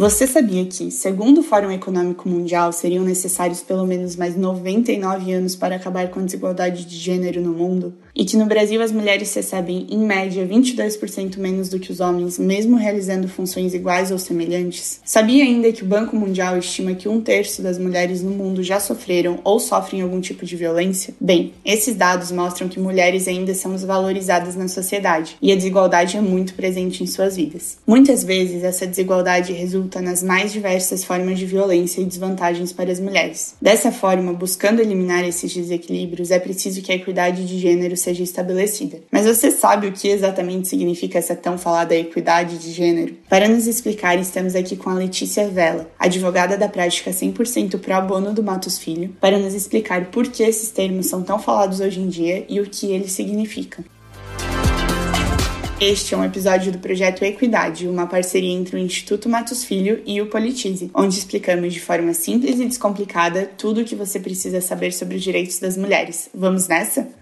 Você sabia que, segundo o Fórum Econômico Mundial, seriam necessários pelo menos mais 99 anos para acabar com a desigualdade de gênero no mundo? E que no Brasil as mulheres recebem, em média, 22% menos do que os homens, mesmo realizando funções iguais ou semelhantes? Sabia ainda que o Banco Mundial estima que um terço das mulheres no mundo já sofreram ou sofrem algum tipo de violência? Bem, esses dados mostram que mulheres ainda são desvalorizadas na sociedade e a desigualdade é muito presente em suas vidas. Muitas vezes essa desigualdade resulta nas mais diversas formas de violência e desvantagens para as mulheres. Dessa forma, buscando eliminar esses desequilíbrios, é preciso que a equidade de gênero seja estabelecida. Mas você sabe o que exatamente significa essa tão falada equidade de gênero? Para nos explicar, estamos aqui com a Letícia Vela, advogada da prática 100% pro abono do Matos Filho, para nos explicar por que esses termos são tão falados hoje em dia e o que eles significam. Este é um episódio do projeto Equidade, uma parceria entre o Instituto Matos Filho e o Politize, onde explicamos de forma simples e descomplicada tudo o que você precisa saber sobre os direitos das mulheres. Vamos nessa?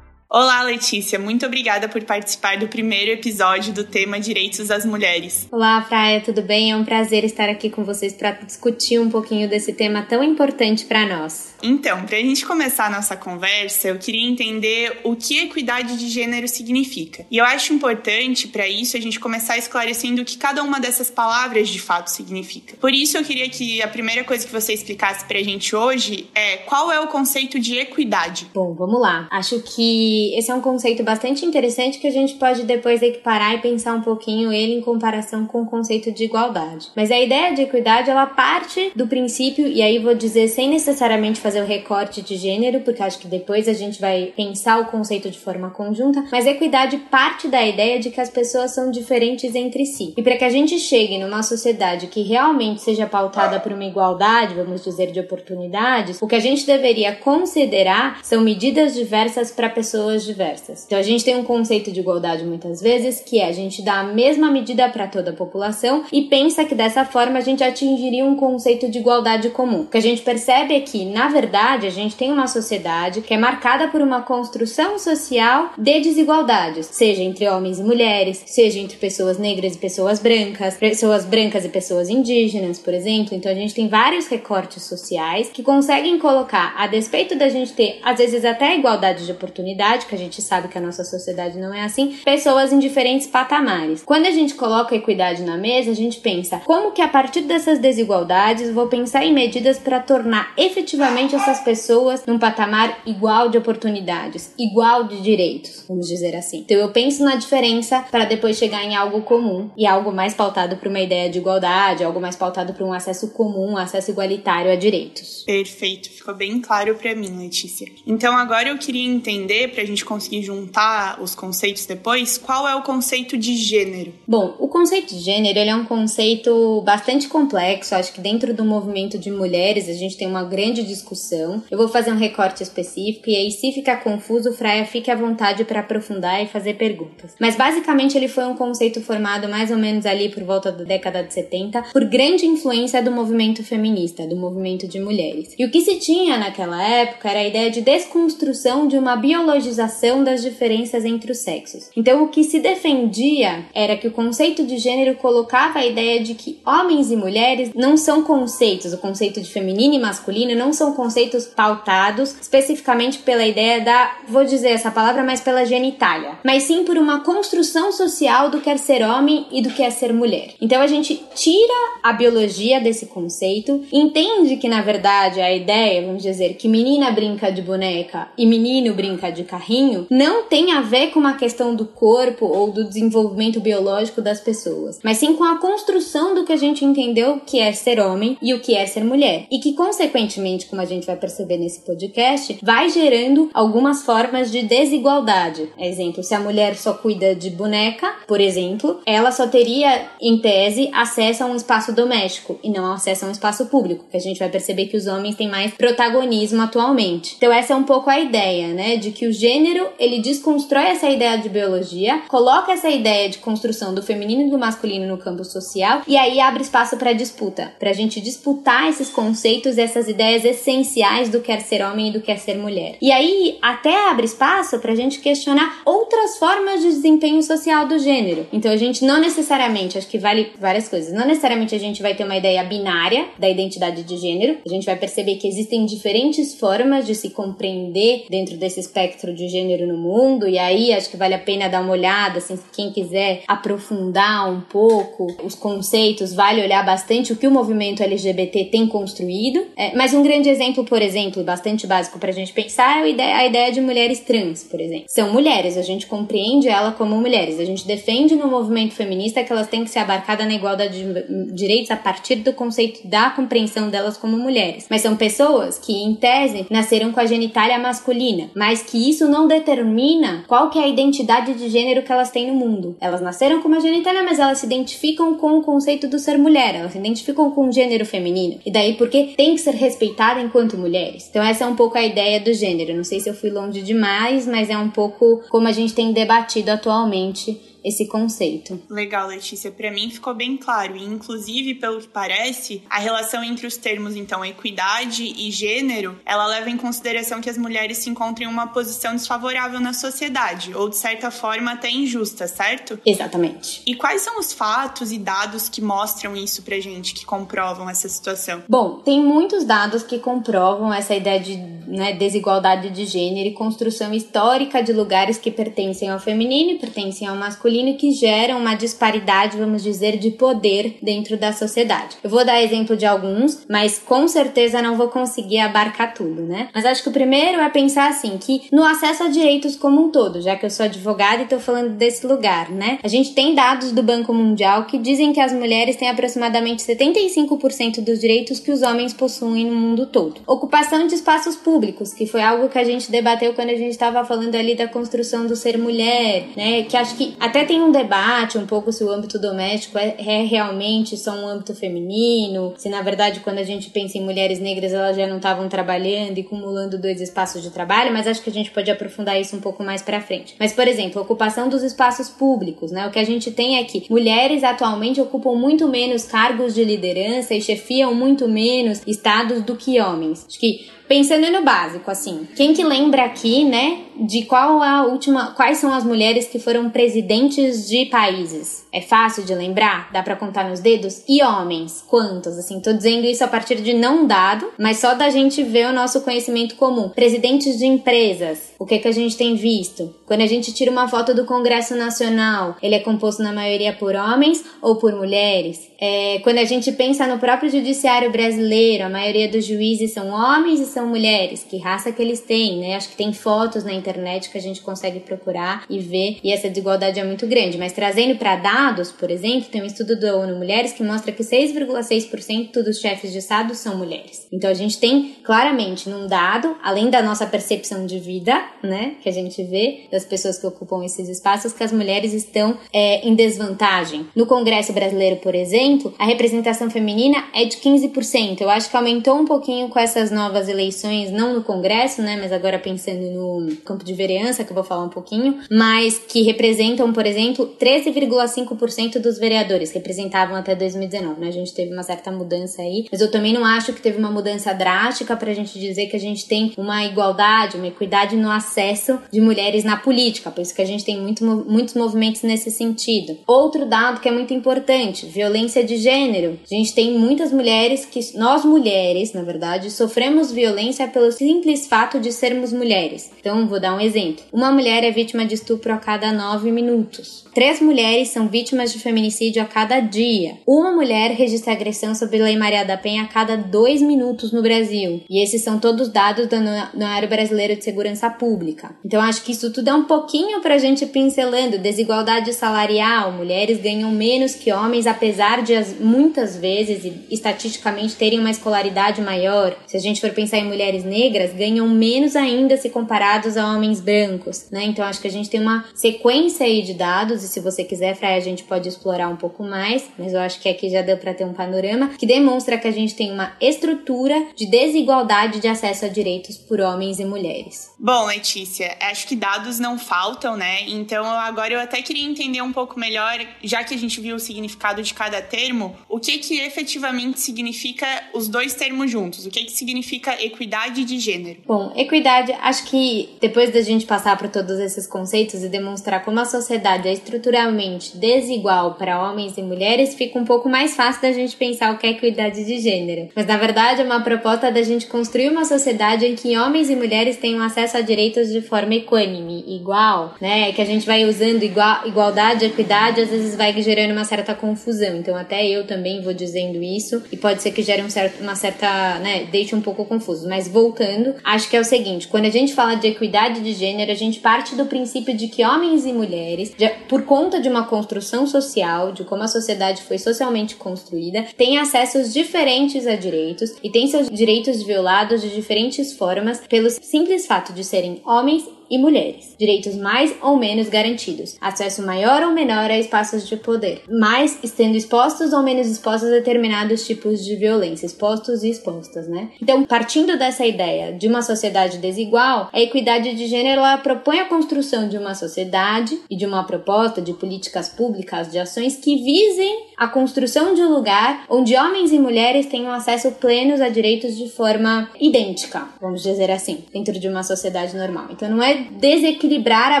Olá, Letícia. Muito obrigada por participar do primeiro episódio do tema Direitos das Mulheres. Olá, Praia, tudo bem? É um prazer estar aqui com vocês para discutir um pouquinho desse tema tão importante para nós. Então, para a gente começar a nossa conversa, eu queria entender o que equidade de gênero significa. E eu acho importante, para isso, a gente começar esclarecendo o que cada uma dessas palavras de fato significa. Por isso, eu queria que a primeira coisa que você explicasse para a gente hoje é qual é o conceito de equidade. Bom, vamos lá. Acho que esse é um conceito bastante interessante que a gente pode depois equiparar e pensar um pouquinho ele em comparação com o conceito de igualdade. Mas a ideia de equidade, ela parte do princípio, e aí vou dizer sem necessariamente fazer o recorte de gênero, porque acho que depois a gente vai pensar o conceito de forma conjunta, mas equidade parte da ideia de que as pessoas são diferentes entre si. E para que a gente chegue numa sociedade que realmente seja pautada por uma igualdade, vamos dizer, de oportunidades, o que a gente deveria considerar são medidas diversas para pessoas diversas. Então a gente tem um conceito de igualdade muitas vezes que é a gente dá a mesma medida para toda a população e pensa que dessa forma a gente atingiria um conceito de igualdade comum. O que a gente percebe é que, na verdade, a gente tem uma sociedade que é marcada por uma construção social de desigualdades, seja entre homens e mulheres, seja entre pessoas negras e pessoas brancas, pessoas brancas e pessoas indígenas, por exemplo. Então a gente tem vários recortes sociais que conseguem colocar, a despeito da gente ter às vezes até igualdade de oportunidade, que a gente sabe que a nossa sociedade não é assim, pessoas em diferentes patamares. Quando a gente coloca a equidade na mesa, a gente pensa como que a partir dessas desigualdades vou pensar em medidas para tornar efetivamente essas pessoas num patamar igual de oportunidades, igual de direitos, vamos dizer assim. Então eu penso na diferença para depois chegar em algo comum e algo mais pautado para uma ideia de igualdade, algo mais pautado para um acesso comum, um acesso igualitário a direitos. Perfeito, ficou bem claro para mim, Letícia. Então agora eu queria entender para a gente conseguir juntar os conceitos depois, qual é o conceito de gênero? Bom, o conceito de gênero ele é um conceito bastante complexo. Acho que dentro do movimento de mulheres a gente tem uma grande discussão. Eu vou fazer um recorte específico e aí, se ficar confuso, Fraia, fique à vontade para aprofundar e fazer perguntas. Mas basicamente ele foi um conceito formado mais ou menos ali por volta da década de 70 por grande influência do movimento feminista, do movimento de mulheres. E o que se tinha naquela época era a ideia de desconstrução de uma biologização das diferenças entre os sexos. Então, o que se defendia era que o conceito de gênero colocava a ideia de que homens e mulheres não são conceitos, o conceito de feminino e masculino não são conceitos pautados especificamente pela ideia da, vou dizer essa palavra, mas pela genitália, mas sim por uma construção social do que é ser homem e do que é ser mulher. Então, a gente tira a biologia desse conceito, entende que na verdade a ideia, vamos dizer, que menina brinca de boneca e menino brinca de carrinho carrinho não tem a ver com uma questão do corpo ou do desenvolvimento biológico das pessoas, mas sim com a construção do que a gente entendeu que é ser homem e o que é ser mulher. E que, consequentemente, como a gente vai perceber nesse podcast, vai gerando algumas formas de desigualdade. Exemplo, se a mulher só cuida de boneca, por exemplo, ela só teria, em tese, acesso a um espaço doméstico e não acesso a um espaço público, que a gente vai perceber que os homens têm mais protagonismo atualmente. Então essa é um pouco a ideia, né, de que o gênero, ele desconstrói essa ideia de biologia, coloca essa ideia de construção do feminino e do masculino no campo social e aí abre espaço para disputa, para a gente disputar esses conceitos, essas ideias essenciais do que é ser homem e do que é ser mulher. E aí até abre espaço para a gente questionar outras formas de desempenho social do gênero. Então a gente não necessariamente, acho que vale várias coisas, não necessariamente a gente vai ter uma ideia binária da identidade de gênero, a gente vai perceber que existem diferentes formas de se compreender dentro desse espectro de gênero no mundo, e aí acho que vale a pena dar uma olhada, assim, quem quiser aprofundar um pouco os conceitos, vale olhar bastante o que o movimento LGBT tem construído. É, mas um grande exemplo, por exemplo, bastante básico para a gente pensar é a ideia, a ideia de mulheres trans, por exemplo. São mulheres, a gente compreende ela como mulheres, a gente defende no movimento feminista que elas têm que ser abarcadas na igualdade de direitos a partir do conceito da compreensão delas como mulheres. Mas são pessoas que, em tese, nasceram com a genitália masculina, mas que isso não determina qual que é a identidade de gênero que elas têm no mundo. Elas nasceram com uma genitália, mas elas se identificam com o conceito do ser mulher, elas se identificam com o gênero feminino. E daí porque tem que ser respeitada enquanto mulheres. Então essa é um pouco a ideia do gênero. Não sei se eu fui longe demais, mas é um pouco como a gente tem debatido atualmente esse conceito. Legal, Letícia. Para mim ficou bem claro. E, inclusive, pelo que parece, a relação entre os termos, então, equidade e gênero, ela leva em consideração que as mulheres se encontram em uma posição desfavorável na sociedade, ou de certa forma até injusta, certo? Exatamente. E quais são os fatos e dados que mostram isso pra gente, que comprovam essa situação? Bom, tem muitos dados que comprovam essa ideia de né, desigualdade de gênero e construção histórica de lugares que pertencem ao feminino e pertencem ao masculino masculino que geram uma disparidade, vamos dizer, de poder dentro da sociedade. Eu vou dar exemplo de alguns, mas com certeza não vou conseguir abarcar tudo, né? Mas acho que o primeiro é pensar assim, que no acesso a direitos como um todo, já que eu sou advogada e tô falando desse lugar, né? A gente tem dados do Banco Mundial que dizem que as mulheres têm aproximadamente 75% dos direitos que os homens possuem no mundo todo. Ocupação de espaços públicos, que foi algo que a gente debateu quando a gente estava falando ali da construção do ser mulher, né? Que acho que até tem um debate um pouco se o âmbito doméstico é, é, realmente só um âmbito feminino, se na verdade quando a gente pensa em mulheres negras elas já não estavam trabalhando e acumulando dois espaços de trabalho, mas acho que a gente pode aprofundar isso um pouco mais para frente. Mas por exemplo, ocupação dos espaços públicos, né? O que a gente tem é que mulheres atualmente ocupam muito menos cargos de liderança e chefiam muito menos estados do que homens. Acho que Pensando no básico, assim, quem que lembra aqui, né, de qual a última, quais são as mulheres que foram presidentes de países? É fácil de lembrar? Dá para contar nos dedos? E homens? Quantos? Assim, tô dizendo isso a partir de não dado, mas só da gente ver o nosso conhecimento comum. Presidentes de empresas, o que que a gente tem visto? Quando a gente tira uma foto do Congresso Nacional, ele é composto na maioria por homens ou por mulheres? É, quando a gente pensa no próprio judiciário brasileiro, a maioria dos juízes são homens e são mulheres. Que raça que eles têm, né? Acho que tem fotos na internet que a gente consegue procurar e ver, e essa desigualdade é muito grande. Mas trazendo para dados por exemplo, tem um estudo da ONU Mulheres que mostra que 6,6% dos chefes de Estado são mulheres. Então a gente tem claramente num dado, além da nossa percepção de vida, né, que a gente vê das pessoas que ocupam esses espaços, que as mulheres estão é, em desvantagem. No Congresso Brasileiro, por exemplo, a representação feminina é de 15%. Eu acho que aumentou um pouquinho com essas novas eleições, não no Congresso, né, mas agora pensando no campo de vereança, que eu vou falar um pouquinho, mas que representam, por exemplo, 13,5 5% dos vereadores representavam até 2019, né? A gente teve uma certa mudança aí, mas eu também não acho que teve uma mudança drástica para a gente dizer que a gente tem uma igualdade, uma equidade no acesso de mulheres na política, por isso que a gente tem muito, muitos movimentos nesse sentido. Outro dado que é muito importante, violência de gênero. A gente tem muitas mulheres que, nós mulheres, na verdade, sofremos violência pelo simples fato de sermos mulheres. Então, vou dar um exemplo. Uma mulher é vítima de estupro a cada nove minutos. Três mulheres são vítimas de feminicídio a cada dia. Uma mulher registra agressão sob Lei Maria da Penha a cada dois minutos no Brasil. E esses são todos dados do Anuário Brasileiro de Segurança Pública. Então, acho que isso tudo é um pouquinho pra gente pincelando. Desigualdade salarial, mulheres ganham menos que homens, apesar de as, muitas vezes, e estatisticamente, terem uma escolaridade maior. Se a gente for pensar em mulheres negras, ganham menos ainda se comparados a homens brancos, né? Então, acho que a gente tem uma sequência aí de dados, e se você quiser, Freya, a gente pode explorar um pouco mais, mas eu acho que aqui já deu para ter um panorama que demonstra que a gente tem uma estrutura de desigualdade de acesso a direitos por homens e mulheres. Bom, Letícia, acho que dados não faltam, né? Então agora eu até queria entender um pouco melhor, já que a gente viu o significado de cada termo, o que que efetivamente significa os dois termos juntos? O que que significa equidade de gênero? Bom, equidade, acho que depois da gente passar por todos esses conceitos e demonstrar como a sociedade é estruturalmente desigual para homens e mulheres, fica um pouco mais fácil da gente pensar o que é equidade de gênero. Mas na verdade é uma proposta da gente construir uma sociedade em que homens e mulheres tenham acesso a direitos de forma equânime, igual, né? Que a gente vai usando igual, igualdade, equidade, às vezes vai gerando uma certa confusão. Então até eu também vou dizendo isso e pode ser que gere um certo, uma certa, né, deixe um pouco confuso. Mas voltando, acho que é o seguinte, quando a gente fala de equidade de gênero, a gente parte do princípio de que homens e mulheres, por conta de uma construção social, de como a sociedade foi socialmente construída, têm acessos diferentes a direitos e têm seus direitos violados de diferentes formas pelo simples fato de serem homens e mulheres. Direitos mais ou menos garantidos. Acesso maior ou menor a espaços de poder. Mais estando expostos ou menos expostos a determinados tipos de violência. Expostos e expostas, né? Então, partindo dessa ideia de uma sociedade desigual, a equidade de gênero ela propõe a construção de uma sociedade e de uma proposta de políticas públicas, de ações que visem a construção de um lugar onde homens e mulheres tenham acesso plenos a direitos de forma idêntica, vamos dizer assim, dentro de uma sociedade normal. Então não é desequilibrar a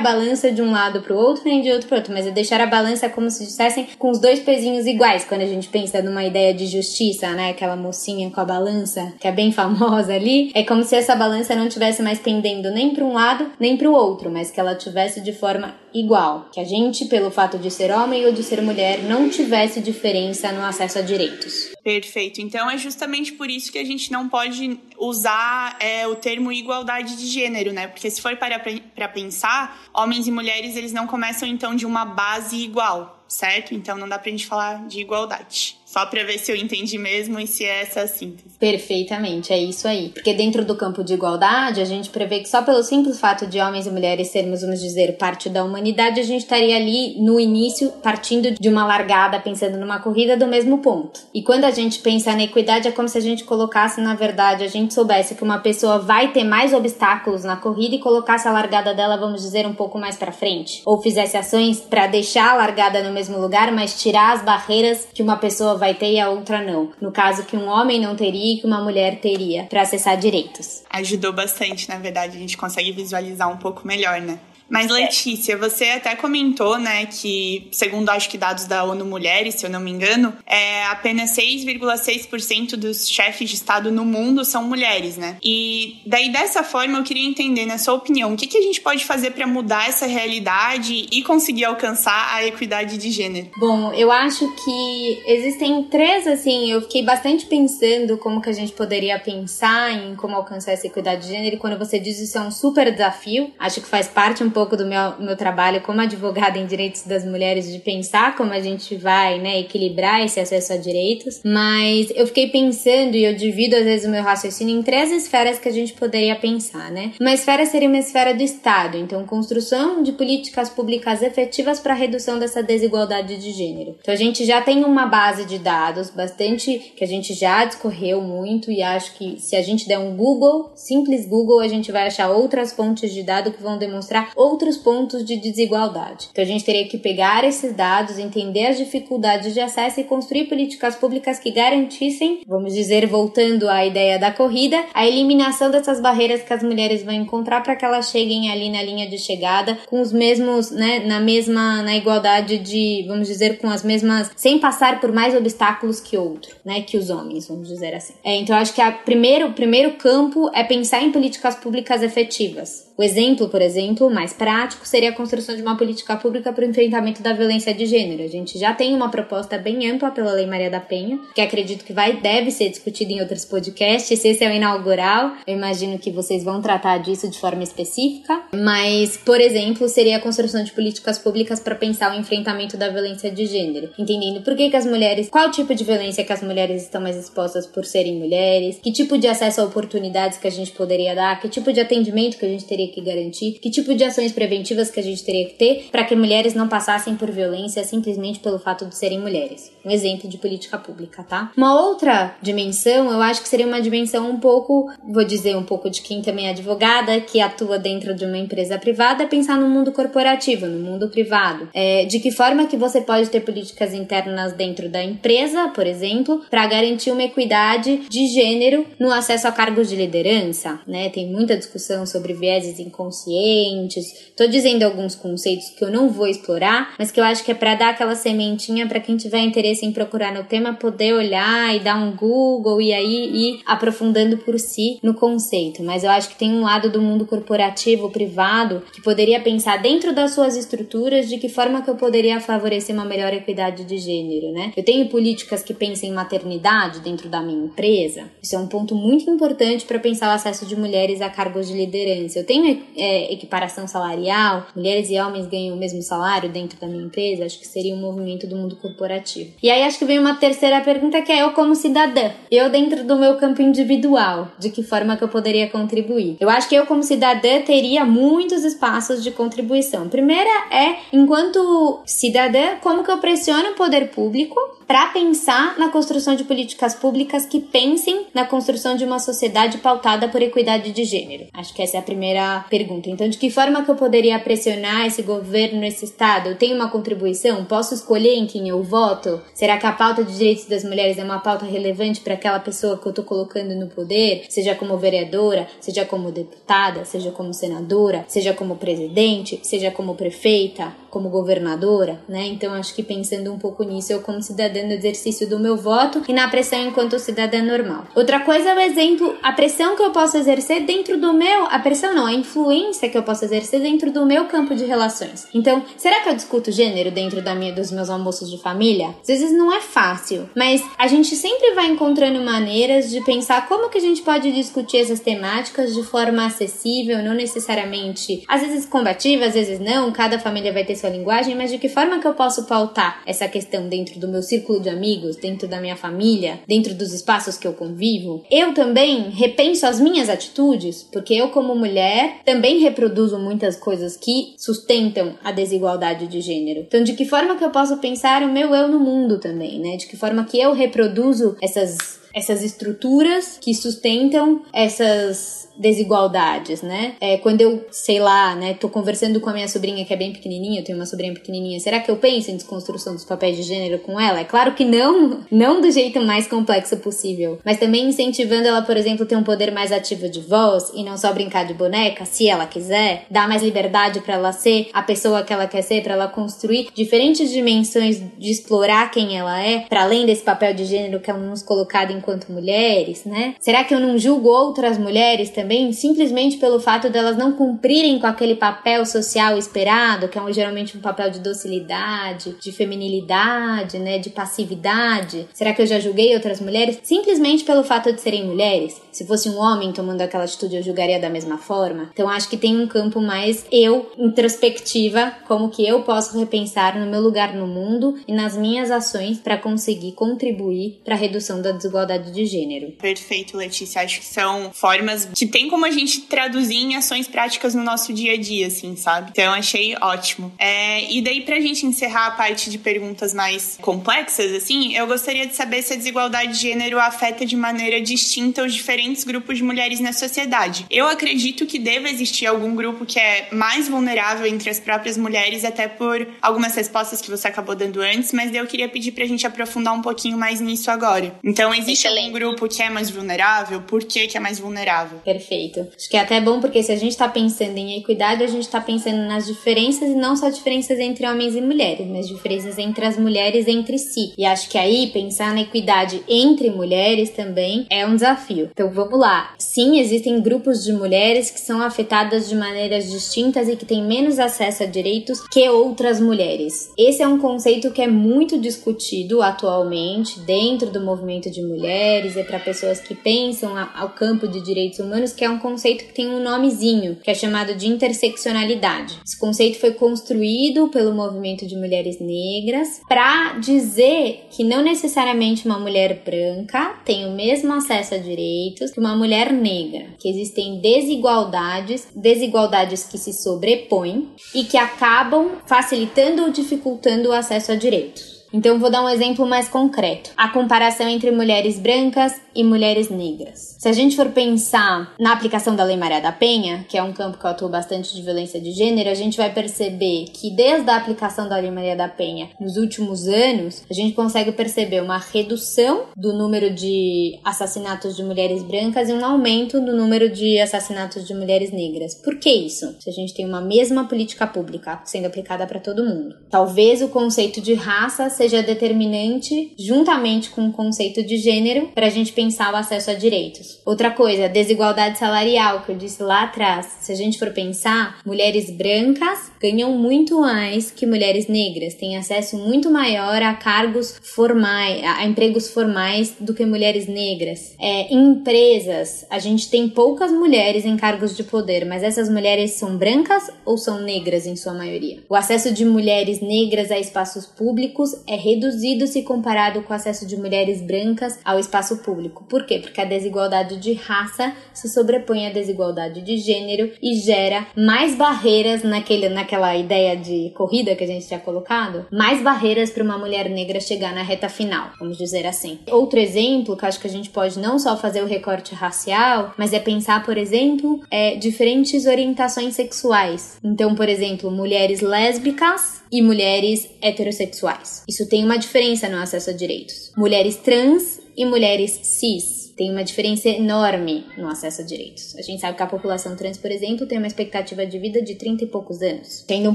balança de um lado para o outro nem de outro para outro, mas é deixar a balança como se dissessem com os dois pezinhos iguais. Quando a gente pensa numa ideia de justiça, né, aquela mocinha com a balança que é bem famosa ali, é como se essa balança não tivesse mais pendendo nem para um lado nem para o outro, mas que ela tivesse de forma igual, que a gente, pelo fato de ser homem ou de ser mulher, não tivesse diferença no acesso a direitos. Perfeito. Então é justamente por isso que a gente não pode usar é, o termo igualdade de gênero, né? Porque se for para para pensar, homens e mulheres eles não começam então de uma base igual, certo? Então não dá pra gente falar de igualdade. Só para ver se eu entendi mesmo e se é essa a síntese. Perfeitamente, é isso aí. Porque dentro do campo de igualdade, a gente prevê que só pelo simples fato de homens e mulheres sermos, vamos dizer, parte da humanidade, a gente estaria ali no início, partindo de uma largada, pensando numa corrida do mesmo ponto. E quando a gente pensa na equidade, é como se a gente colocasse, na verdade, a gente soubesse que uma pessoa vai ter mais obstáculos na corrida e colocasse a largada dela, vamos dizer, um pouco mais para frente. Ou fizesse ações para deixar a largada no mesmo lugar, mas tirar as barreiras que uma pessoa vai vai ter e a outra não. No caso que um homem não teria e que uma mulher teria para acessar direitos. Ajudou bastante, na verdade, a gente consegue visualizar um pouco melhor, né? Mas, Letícia, você até comentou, né, que, segundo acho que dados da ONU Mulheres, se eu não me engano, é, apenas 6,6% dos chefes de Estado no mundo são mulheres, né? E daí, dessa forma, eu queria entender, na sua opinião, o que, que a gente pode fazer para mudar essa realidade e conseguir alcançar a equidade de gênero? Bom, eu acho que existem três, assim, eu fiquei bastante pensando como que a gente poderia pensar em como alcançar essa equidade de gênero, e quando você diz isso é um super desafio, acho que faz parte um pouco do meu, meu trabalho como advogada em direitos das mulheres de pensar como a gente vai, né, equilibrar esse acesso a direitos, mas eu fiquei pensando e eu divido às vezes o meu raciocínio em três esferas que a gente poderia pensar, né? Uma esfera seria uma esfera do Estado, então construção de políticas públicas efetivas para redução dessa desigualdade de gênero. Então a gente já tem uma base de dados bastante que a gente já discorreu muito e acho que se a gente der um Google, simples Google, a gente vai achar outras fontes de dados que vão demonstrar outros pontos de desigualdade. Então a gente teria que pegar esses dados, entender as dificuldades de acesso e construir políticas públicas que garantissem, vamos dizer, voltando à ideia da corrida, a eliminação dessas barreiras que as mulheres vão encontrar para que elas cheguem ali na linha de chegada com os mesmos, né, na mesma, na igualdade de, vamos dizer, com as mesmas, sem passar por mais obstáculos que outro, né, que os homens, vamos dizer assim. É, então acho que a primeiro, o primeiro campo é pensar em políticas públicas efetivas. O exemplo, por exemplo, mais prático seria a construção de uma política pública para o enfrentamento da violência de gênero. A gente já tem uma proposta bem ampla pela Lei Maria da Penha, que acredito que vai deve ser discutida em outros podcasts. Esse é o inaugural. Eu imagino que vocês vão tratar disso de forma específica. Mas, por exemplo, seria a construção de políticas públicas para pensar o enfrentamento da violência de gênero, entendendo por que, que as mulheres, qual tipo de violência que as mulheres estão mais expostas por serem mulheres, que tipo de acesso a oportunidades que a gente poderia dar, que tipo de atendimento que a gente teria teria que garantir, que tipo de ações preventivas que a gente teria que ter para que mulheres não passassem por violência simplesmente pelo fato de serem mulheres. Um exemplo de política pública, tá? Uma outra dimensão, eu acho que seria uma dimensão um pouco, vou dizer um pouco de quem também é advogada, que atua dentro de uma empresa privada, é pensar no mundo corporativo, no mundo privado. É, de que forma que você pode ter políticas internas dentro da empresa, por exemplo, para garantir uma equidade de gênero no acesso a cargos de liderança, né? Tem muita discussão sobre vieses inconscientes. Tô dizendo alguns conceitos que eu não vou explorar, mas que eu acho que é para dar aquela sementinha para quem tiver interesse em procurar no tema poder olhar e dar um Google e aí ir aprofundando por si no conceito. Mas eu acho que tem um lado do mundo corporativo, privado, que poderia pensar dentro das suas estruturas de que forma que eu poderia favorecer uma melhor equidade de gênero, né? Eu tenho políticas que pensem em maternidade dentro da minha empresa. Isso é um ponto muito importante para pensar o acesso de mulheres a cargos de liderança. Eu tenho é, equiparação salarial, mulheres e homens ganham o mesmo salário dentro da minha empresa, acho que seria um movimento do mundo corporativo. E aí acho que vem uma terceira pergunta que é eu como cidadã, eu dentro do meu campo individual, de que forma que eu poderia contribuir? Eu acho que eu como cidadã teria muitos espaços de contribuição. Primeira é, enquanto cidadã, como que eu pressiono o poder público para pensar na construção de políticas públicas que pensem na construção de uma sociedade pautada por equidade de gênero? Acho que essa é a primeira pergunta. Então, de que forma que eu poderia pressionar esse governo, esse estado? Eu tenho uma contribuição? Posso escolher em quem eu voto? Será que a pauta de direitos das mulheres é uma pauta relevante para aquela pessoa que eu estou colocando no poder? Seja como vereadora, seja como deputada, seja como senadora, seja como presidente, seja como prefeita, como governadora, né? Então, acho que pensando um pouco nisso, eu como cidadã no exercício do meu voto e na pressão enquanto cidadã normal. Outra coisa é o exemplo, a pressão que eu posso exercer dentro do meu, a pressão não, a influência que eu posso exercer dentro do meu campo de relações. Então, será que eu discuto gênero dentro da minha, dos meus almoços de família? Às vezes não é fácil, mas a gente sempre vai encontrando maneiras de pensar como que a gente pode discutir essas temáticas de forma acessível, não necessariamente, às vezes combativa, às vezes não, cada família vai ter sua linguagem, mas de que forma que eu posso pautar essa questão dentro do meu círculo de amigos, dentro da minha família, dentro dos espaços que eu convivo, eu também repenso as minhas atitudes, porque eu, como mulher, também reproduzo muitas coisas que sustentam a desigualdade de gênero. Então, de que forma que eu posso pensar o meu eu no mundo também, né? De que forma que eu reproduzo essas essas estruturas que sustentam essas desigualdades, né? É, quando eu, sei lá, né, tô conversando com a minha sobrinha que é bem pequenininha, eu tenho uma sobrinha pequenininha, será que eu penso em desconstrução dos papéis de gênero com ela? É claro que não, não do jeito mais complexo possível, mas também incentivando ela, por exemplo, ter um poder mais ativo de voz e não só brincar de boneca, se ela quiser, dar mais liberdade para ela ser a pessoa que ela quer ser, para ela construir diferentes dimensões de explorar quem ela é, para além desse papel de gênero que é nos colocado enquanto mulheres, né? Será que eu não julgo outras mulheres também simplesmente pelo fato delas não cumprirem com aquele papel social esperado, que é geralmente um papel de docilidade, de feminilidade, né, de passividade. Será que eu já julguei outras mulheres simplesmente pelo fato de serem mulheres? Se fosse um homem tomando aquela atitude, eu julgaria da mesma forma. Então acho que tem um campo mais eu introspectiva, como que eu posso repensar no meu lugar no mundo e nas minhas ações para conseguir contribuir para a redução da desigualdade de gênero. Perfeito, Letícia. Acho que são formas que tem como a gente traduzir em ações práticas no nosso dia a dia, assim, sabe? Então achei ótimo. É, e daí, pra gente encerrar a parte de perguntas mais complexas, assim, eu gostaria de saber se a desigualdade de gênero afeta de maneira distinta os diferentes grupos de mulheres na sociedade. Eu acredito que deva existir algum grupo que é mais vulnerável entre as próprias mulheres, até por algumas respostas que você acabou dando antes, mas eu queria pedir pra gente aprofundar um pouquinho mais nisso agora. Então, existe Excelente. algum grupo que é mais vulnerável? Por que, que é mais vulnerável? Perfeito. Acho que é até bom porque se a gente tá pensando em equidade, a gente tá pensando nas diferenças e não só diferenças entre homens e mulheres, mas diferenças entre as mulheres entre si. E acho que aí pensar na equidade entre mulheres também é um desafio. Então vamos lá. Sim, existem grupos de mulheres que são afetadas de maneiras distintas e que têm menos acesso a direitos que outras mulheres. Esse é um conceito que é muito discutido atualmente dentro do movimento de mulheres e para pessoas que pensam ao campo de direitos humanos, que é um conceito que tem um nomezinho, que é chamado de interseccionalidade. Esse conceito foi construído pelo movimento de mulheres negras para dizer que não necessariamente uma mulher branca tem o mesmo acesso a direitos que uma mulher negra, que existem desigualdades, desigualdades que se sobrepõem e que acabam facilitando ou dificultando o acesso a direitos. Então, vou dar um exemplo mais concreto: a comparação entre mulheres brancas e mulheres negras. Se a gente for pensar na aplicação da Lei Maria da Penha, que é um campo que eu atuo bastante de violência de gênero, a gente vai perceber que desde a aplicação da Lei Maria da Penha nos últimos anos, a gente consegue perceber uma redução do número de assassinatos de mulheres brancas e um aumento do número de assassinatos de mulheres negras. Por que isso? Se a gente tem uma mesma política pública sendo aplicada para todo mundo. Talvez o conceito de raça seja seja determinante juntamente com o conceito de gênero para a gente pensar o acesso a direitos. Outra coisa, desigualdade salarial, que eu disse lá atrás. Se a gente for pensar, mulheres brancas ganham muito mais que mulheres negras, têm acesso muito maior a cargos formais, a empregos formais do que mulheres negras. É, em empresas, a gente tem poucas mulheres em cargos de poder, mas essas mulheres são brancas ou são negras em sua maioria? O acesso de mulheres negras a espaços públicos é é reduzido se comparado com o acesso de mulheres brancas ao espaço público. Por quê? Porque a desigualdade de raça se sobrepõe à desigualdade de gênero e gera mais barreiras naquele, naquela ideia de corrida que a gente tinha colocado, mais barreiras para uma mulher negra chegar na reta final, vamos dizer assim. Outro exemplo que acho que a gente pode não só fazer o recorte racial, mas é pensar, por exemplo, é, diferentes orientações sexuais. Então, por exemplo, mulheres lésbicas e mulheres heterossexuais. Isso tem uma diferença no acesso a direitos. Mulheres trans e mulheres cis tem uma diferença enorme no acesso a direitos. A gente sabe que a população trans, por exemplo, tem uma expectativa de vida de 30 e poucos anos, tendo um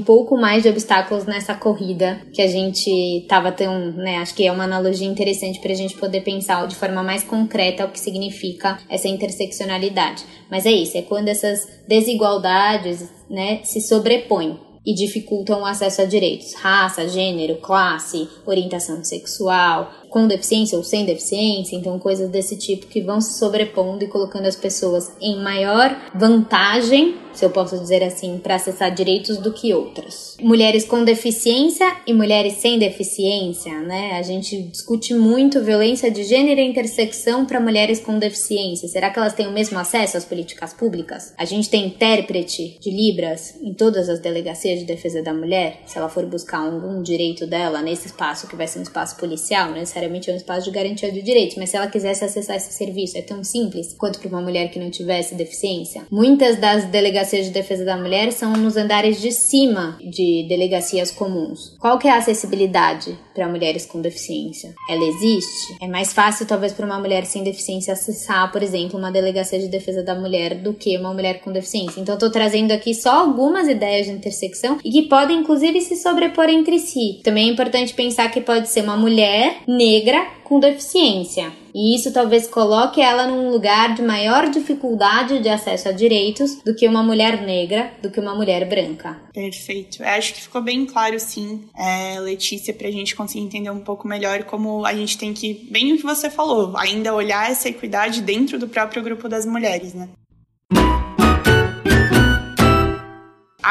pouco mais de obstáculos nessa corrida que a gente tava tão, né, acho que é uma analogia interessante para a gente poder pensar de forma mais concreta o que significa essa interseccionalidade. Mas é isso, é quando essas desigualdades, né, se sobrepõem e dificultam o acesso a direitos, raça, gênero, classe, orientação sexual, com deficiência ou sem deficiência, então coisas desse tipo que vão se sobrepondo e colocando as pessoas em maior vantagem, se eu posso dizer assim, para acessar direitos do que outras. Mulheres com deficiência e mulheres sem deficiência, né? A gente discute muito violência de gênero e intersecção para mulheres com deficiência. Será que elas têm o mesmo acesso às políticas públicas? A gente tem intérprete de Libras em todas as delegacias de defesa da mulher, se ela for buscar algum direito dela nesse espaço que vai ser um espaço policial, né? Necessariamente é um espaço de garantia de direitos, mas se ela quisesse acessar esse serviço, é tão simples quanto para uma mulher que não tivesse deficiência. Muitas das delegacias de defesa da mulher são nos andares de cima de delegacias comuns. Qual que é a acessibilidade para mulheres com deficiência? Ela existe? É mais fácil talvez para uma mulher sem deficiência acessar, por exemplo, uma delegacia de defesa da mulher do que uma mulher com deficiência. Então tô trazendo aqui só algumas ideias de intersecção e que podem inclusive se sobrepor entre si. Também é importante pensar que pode ser uma mulher negra negra com deficiência. E isso talvez coloque ela num lugar de maior dificuldade de acesso a direitos do que uma mulher negra, do que uma mulher branca. Perfeito. Eu acho que ficou bem claro, sim, é, Letícia, para a gente conseguir entender um pouco melhor como a gente tem que, bem o que você falou, ainda olhar essa equidade dentro do próprio grupo das mulheres, né?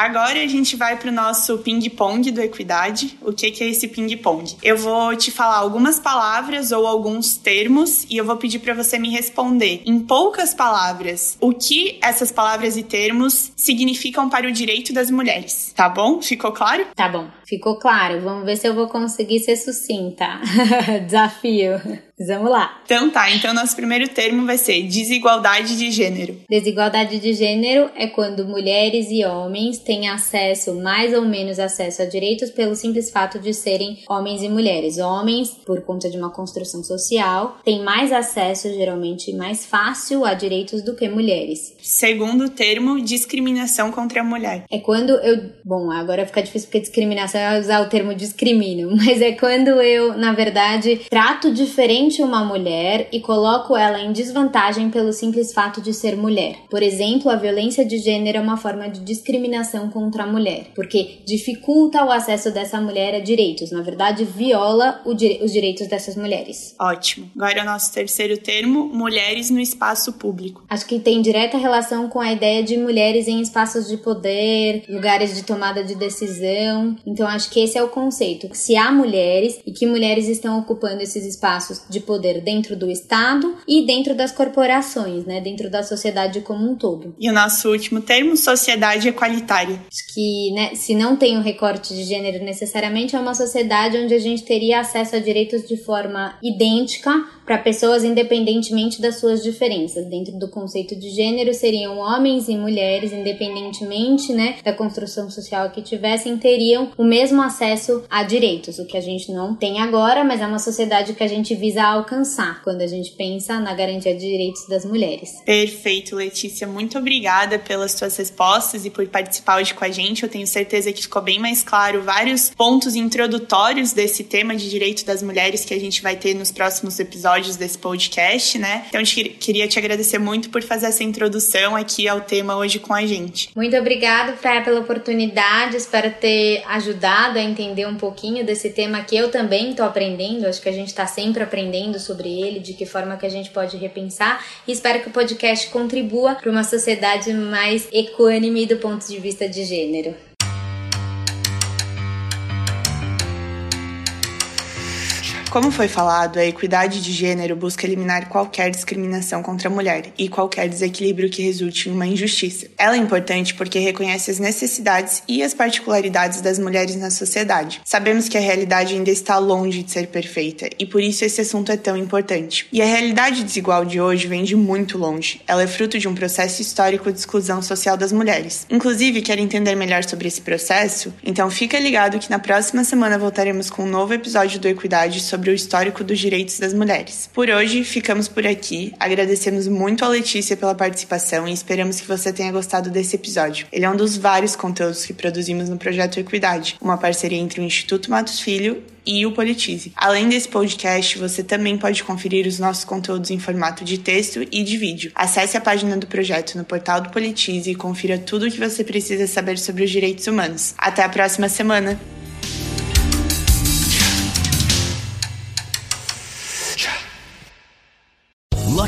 Agora a gente vai pro nosso ping-pong do Equidade. O que, que é esse ping-pong? Eu vou te falar algumas palavras ou alguns termos e eu vou pedir para você me responder em poucas palavras o que essas palavras e termos significam para o direito das mulheres. Tá bom? Ficou claro? Tá bom, ficou claro. Vamos ver se eu vou conseguir ser sucinta. Desafio. Vamos lá. Então tá, então nosso primeiro termo vai ser desigualdade de gênero. Desigualdade de gênero é quando mulheres e homens têm acesso, mais ou menos acesso a direitos pelo simples fato de serem homens e mulheres. Homens, por conta de uma construção social, têm mais acesso, geralmente mais fácil, a direitos do que mulheres. Segundo termo, discriminação contra a mulher. É quando eu. Bom, agora fica difícil porque discriminação é usar o termo discrimino, mas é quando eu, na verdade, trato diferente uma mulher e coloco ela em desvantagem pelo simples fato de ser mulher. Por exemplo, a violência de gênero é uma forma de discriminação contra a mulher, porque dificulta o acesso dessa mulher a direitos, na verdade, viola os direitos dessas mulheres. Ótimo. Agora é o nosso terceiro termo, mulheres no espaço público. Acho que tem direta relação com a ideia de mulheres em espaços de poder, lugares de tomada de decisão. Então acho que esse é o conceito. Se há mulheres e que mulheres estão ocupando esses espaços de poder dentro do Estado e dentro das corporações, né, dentro da sociedade como um todo. E o nosso último termo, sociedade equalitária. Acho que, né, se não tem um recorte de gênero necessariamente, é uma sociedade onde a gente teria acesso a direitos de forma idêntica para pessoas independentemente das suas diferenças. Dentro do conceito de gênero seriam homens e mulheres, independentemente, né, da construção social que tivessem, teriam o mesmo acesso a direitos, o que a gente não tem agora, mas é uma sociedade que a gente visa alcançar quando a gente pensa na garantia de direitos das mulheres. Perfeito, Letícia. Muito obrigada pelas suas respostas e por participar hoje com a gente. Eu tenho certeza que ficou bem mais claro vários pontos introdutórios desse tema de direito das mulheres que a gente vai ter nos próximos episódios episódios desse podcast, né? Então, queria te agradecer muito por fazer essa introdução aqui ao tema hoje com a gente. Muito obrigada, Praia, pela oportunidade. Espero ter ajudado a entender um pouquinho desse tema que eu também estou aprendendo. Acho que a gente está sempre aprendendo sobre ele, de que forma que a gente pode repensar. E espero que o podcast contribua para uma sociedade mais equânime do ponto de vista de gênero. Como foi falado, a equidade de gênero busca eliminar qualquer discriminação contra a mulher e qualquer desequilíbrio que resulte em uma injustiça. Ela é importante porque reconhece as necessidades e as particularidades das mulheres na sociedade. Sabemos que a realidade ainda está longe de ser perfeita e por isso esse assunto é tão importante. E a realidade desigual de hoje vem de muito longe. Ela é fruto de um processo histórico de exclusão social das mulheres. Inclusive, quer entender melhor sobre esse processo? Então fica ligado que na próxima semana voltaremos com um novo episódio do Equidade sobre sobre o histórico dos direitos das mulheres. Por hoje, ficamos por aqui. Agradecemos muito a Letícia pela participação e esperamos que você tenha gostado desse episódio. Ele é um dos vários conteúdos que produzimos no projeto Equidade, uma parceria entre o Instituto Matos Filho e o Politize. Além desse podcast, você também pode conferir os nossos conteúdos em formato de texto e de vídeo. Acesse a página do projeto no portal do Politize e confira tudo o que você precisa saber sobre os direitos humanos. Até a próxima semana!